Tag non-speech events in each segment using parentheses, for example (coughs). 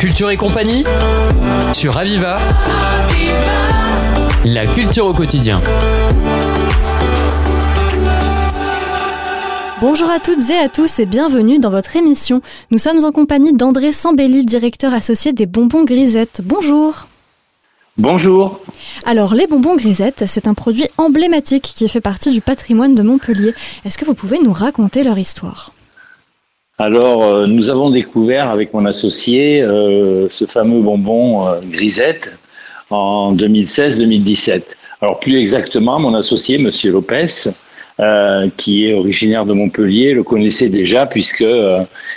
Culture et compagnie sur Aviva. La culture au quotidien. Bonjour à toutes et à tous et bienvenue dans votre émission. Nous sommes en compagnie d'André Sambelli, directeur associé des bonbons grisettes. Bonjour. Bonjour. Alors, les bonbons grisettes, c'est un produit emblématique qui fait partie du patrimoine de Montpellier. Est-ce que vous pouvez nous raconter leur histoire? Alors, euh, nous avons découvert avec mon associé euh, ce fameux bonbon euh, grisette en 2016-2017. Alors, plus exactement, mon associé, Monsieur Lopez, qui est originaire de Montpellier, le connaissait déjà puisque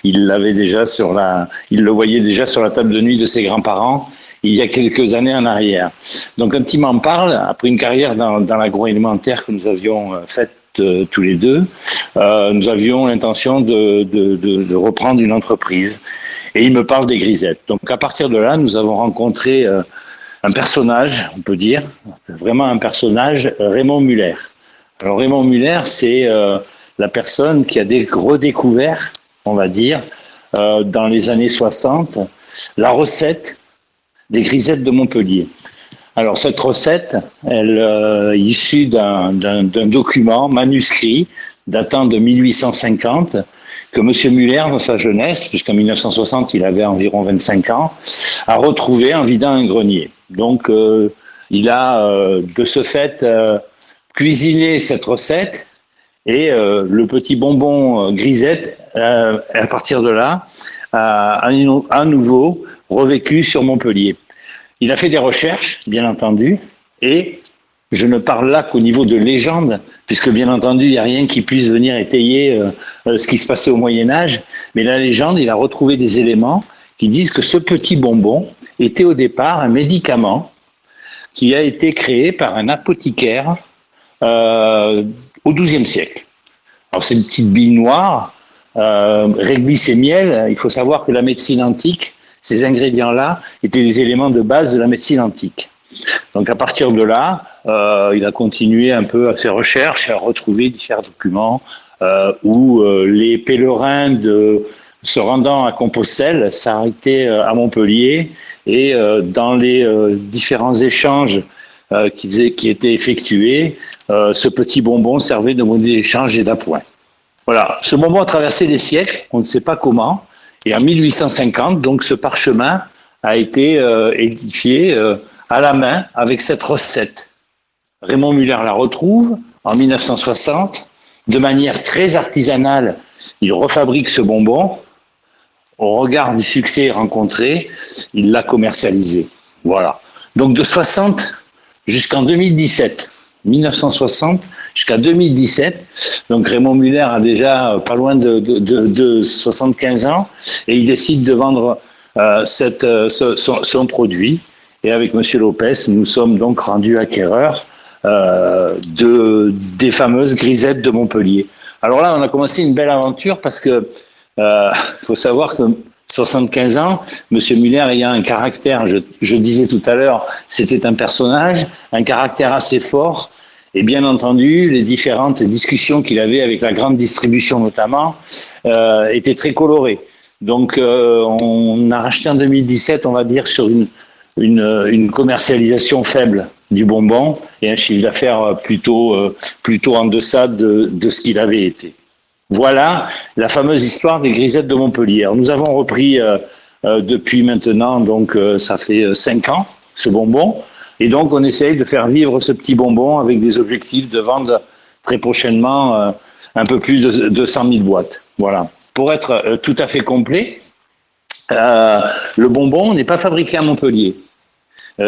il l'avait déjà sur la, il le voyait déjà sur la table de nuit de ses grands-parents il y a quelques années en arrière. Donc, quand il m'en parle, après une carrière dans, dans l'agroalimentaire que nous avions faite euh, tous les deux, euh, nous avions l'intention de, reprendre une entreprise. Et il me parle des grisettes. Donc à partir de là, nous avons rencontré euh, un personnage, on peut dire, vraiment un personnage, Raymond Muller. Alors Raymond Muller, c'est la personne qui a redécouvert, on va dire, dans les années 60, la recette des grisettes de Montpellier. Alors cette recette, elle euh, est issue d'un document manuscrit datant de 1850 que M. Muller, dans sa jeunesse, puisqu'en 1960 il avait environ 25 ans, a retrouvé en vidant un grenier. Donc euh, il a euh, de ce fait cuisiné cette recette et le petit bonbon grisette, à partir de là, a à nouveau revécu sur Montpellier. Il a fait des recherches, bien entendu, et je ne parle là qu'au niveau de légende, puisque bien entendu, il n'y a rien qui puisse venir étayer euh, euh, ce qui se passait au Moyen Âge, mais la légende, il a retrouvé des éléments qui disent que ce petit bonbon était au départ un médicament qui a été créé par un apothicaire euh, au XIIe siècle. Alors c'est une petite bille noire, réglisse et miel, il faut savoir que la médecine antique ces ingrédients-là étaient des éléments de base de la médecine antique. Donc à partir de là, euh, il a continué un peu à ses recherches, à retrouver différents documents euh, où euh, les pèlerins se rendant à Compostelle s'arrêtaient à Montpellier et dans les différents échanges qui, qui, étaient effectués, ce petit bonbon servait de monnaie d'échange et d'appoint. Voilà, ce bonbon a traversé des siècles, on ne sait pas comment, et en 1850, donc, ce parchemin a été euh, édifié euh, à la main avec cette recette. Raymond Muller la retrouve en 1960 de manière très artisanale. Il refabrique ce bonbon. Au regard du succès rencontré, il l'a commercialisé. Voilà. Donc de 60 jusqu'en 2017, 1960 jusqu'à 2017. Donc Raymond Muller a déjà pas loin de, de, de, 75 ans et il décide de vendre euh, euh, son, produit. Et avec Monsieur Lopez, nous sommes donc rendus acquéreurs euh, de, des fameuses grisettes de Montpellier. Alors là, on a commencé une belle aventure parce que euh, faut savoir que 75 ans, Monsieur Muller ayant un caractère, je disais tout à l'heure, c'était un personnage, un caractère assez fort, et bien entendu, les différentes discussions qu'il avait avec la grande distribution notamment euh, étaient très colorées. Donc euh, on a racheté en 2017, on va dire, sur une, une, commercialisation faible du bonbon et un chiffre d'affaires plutôt, euh, plutôt en deçà de, de ce qu'il avait été. Voilà la fameuse histoire des grisettes de Montpellier. Alors, nous avons repris depuis maintenant, donc ça fait cinq ans, ce bonbon. Et donc, on essaye de faire vivre ce petit bonbon avec des objectifs de vendre très prochainement euh, un peu plus de, de 100 000 boîtes. Voilà. Pour être euh, tout à fait complet, euh, le bonbon n'est pas fabriqué à Montpellier.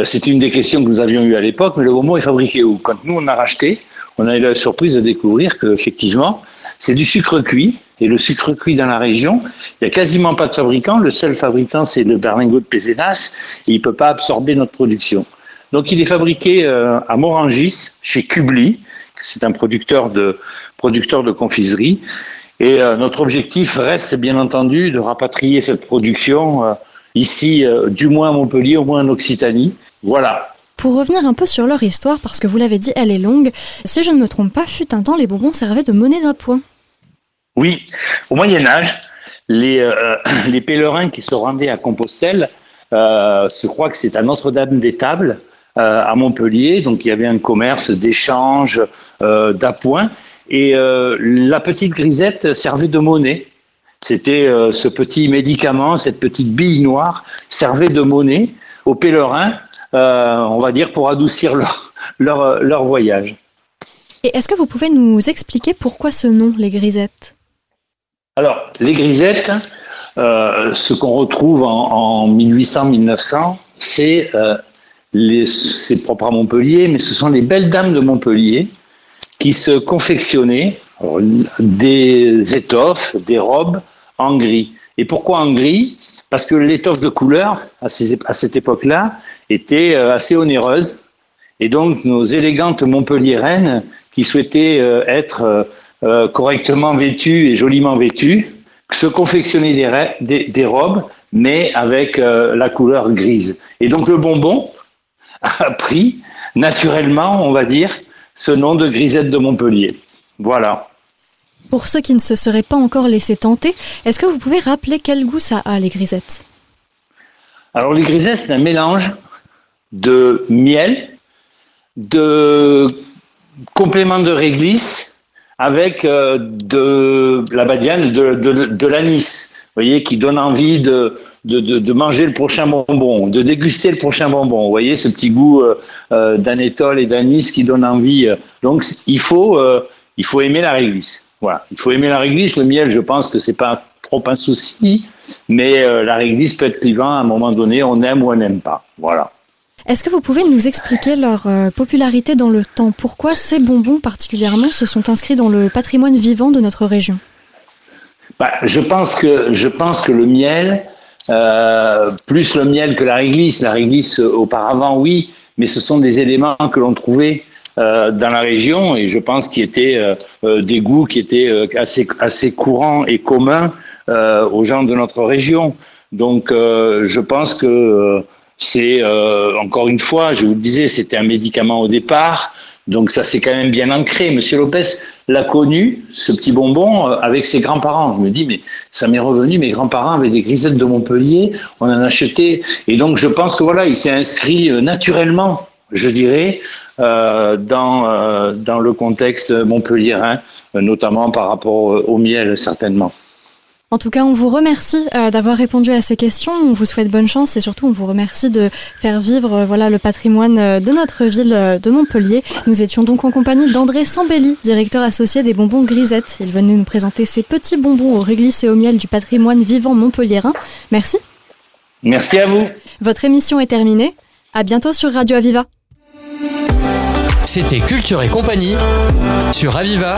C'est une des questions que nous avions eues à l'époque, mais le bonbon est fabriqué où? Quand nous, on a racheté, on a eu la surprise de découvrir qu'effectivement, c'est du sucre cuit. Et le sucre cuit dans la région, il n'y a quasiment pas de fabricant. Le seul fabricant, c'est le berlingot de Pézenas, et il ne peut pas absorber notre production. Donc il est fabriqué euh, à Morangis, chez Kubli, c'est un producteur de, producteur de confiserie. Et euh, notre objectif reste bien entendu de rapatrier cette production euh, ici, du moins à Montpellier, au moins en Occitanie. Voilà. Pour revenir un peu sur leur histoire, parce que vous l'avez dit, elle est longue, si je ne me trompe pas, fut un temps les bonbons servaient de monnaie d'appoint. Oui, au Moyen Âge, les, euh, (coughs) les pèlerins qui se rendaient à Compostelle je crois que c'est à Notre-Dame-des-Tables, à Montpellier. Donc il y avait un commerce d'échange d'appoint. Et la petite grisette servait de monnaie. C'était ce petit médicament, cette petite bille noire servait de monnaie aux pèlerins, on va dire, pour adoucir leur, leur, leur voyage. Et est-ce que vous pouvez nous expliquer pourquoi ce nom, les grisettes? Alors, les grisettes, euh, ce qu'on retrouve en, 1800-1900, c'est euh, c'est propre à Montpellier, mais ce sont les belles dames de Montpellier qui se confectionnaient des étoffes, des robes en gris. Et pourquoi en gris? Parce que l'étoffe de couleur, à, cette époque-là, était euh, assez onéreuse. Et donc, nos élégantes Montpelliéraines qui souhaitaient euh, être euh, correctement vêtus et joliment vêtus, se confectionner des, des, robes, mais avec la couleur grise. Et donc le bonbon a pris naturellement, on va dire, ce nom de grisette de Montpellier. Voilà. Pour ceux qui ne se seraient pas encore laissés tenter, est-ce que vous pouvez rappeler quel goût ça a, les grisettes? Alors les grisettes, c'est un mélange de miel, de complément de réglisse avec euh, de la badiane, de, de, de l'anis, voyez, qui donne envie de, de, de, manger le prochain bonbon, de déguster le prochain bonbon. Vous voyez, ce petit goût euh, euh d'anétole et d'anis qui donne envie. Euh. Donc, il faut, il faut aimer la réglisse. Voilà, il faut aimer la réglisse. Le miel, je pense que c'est pas trop un souci, mais la réglisse peut être clivant à un moment donné. On aime ou on n'aime pas. Voilà. Est-ce que vous pouvez nous expliquer leur euh, popularité dans le temps? Pourquoi ces bonbons particulièrement se sont inscrits dans le patrimoine vivant de notre région? Bah, je, pense que, je pense que le miel, euh, plus le miel que la réglisse, la réglisse euh, auparavant oui, mais ce sont des éléments que l'on trouvait dans la région et je pense qu'ils étaient des goûts qui étaient assez, assez courants et communs aux gens de notre région. Donc je pense que c'est euh, encore une fois, je vous le disais, c'était un médicament au départ, donc ça s'est quand même bien ancré. Monsieur Lopez l'a connu, ce petit bonbon, euh, avec ses grands-parents. Je me dis, mais ça m'est revenu, mes grands-parents avaient des grisettes de Montpellier, on en achetait, et donc je pense que voilà, il s'est inscrit euh, naturellement, je dirais, dans, dans le contexte montpelliérain, notamment par rapport au miel, certainement. En tout cas, on vous remercie euh, d'avoir répondu à ces questions. On vous souhaite bonne chance et surtout, on vous remercie de faire vivre euh, voilà le patrimoine euh, de notre ville de Montpellier. Nous étions donc en compagnie d'André Sambelli, directeur associé des bonbons Grisette. Il venait nous présenter ces petits bonbons aux réglisse et au miel du patrimoine vivant montpelliérain. Merci. Merci à vous. Votre émission est terminée. À bientôt sur Radio Aviva. C'était Culture et compagnie sur Aviva.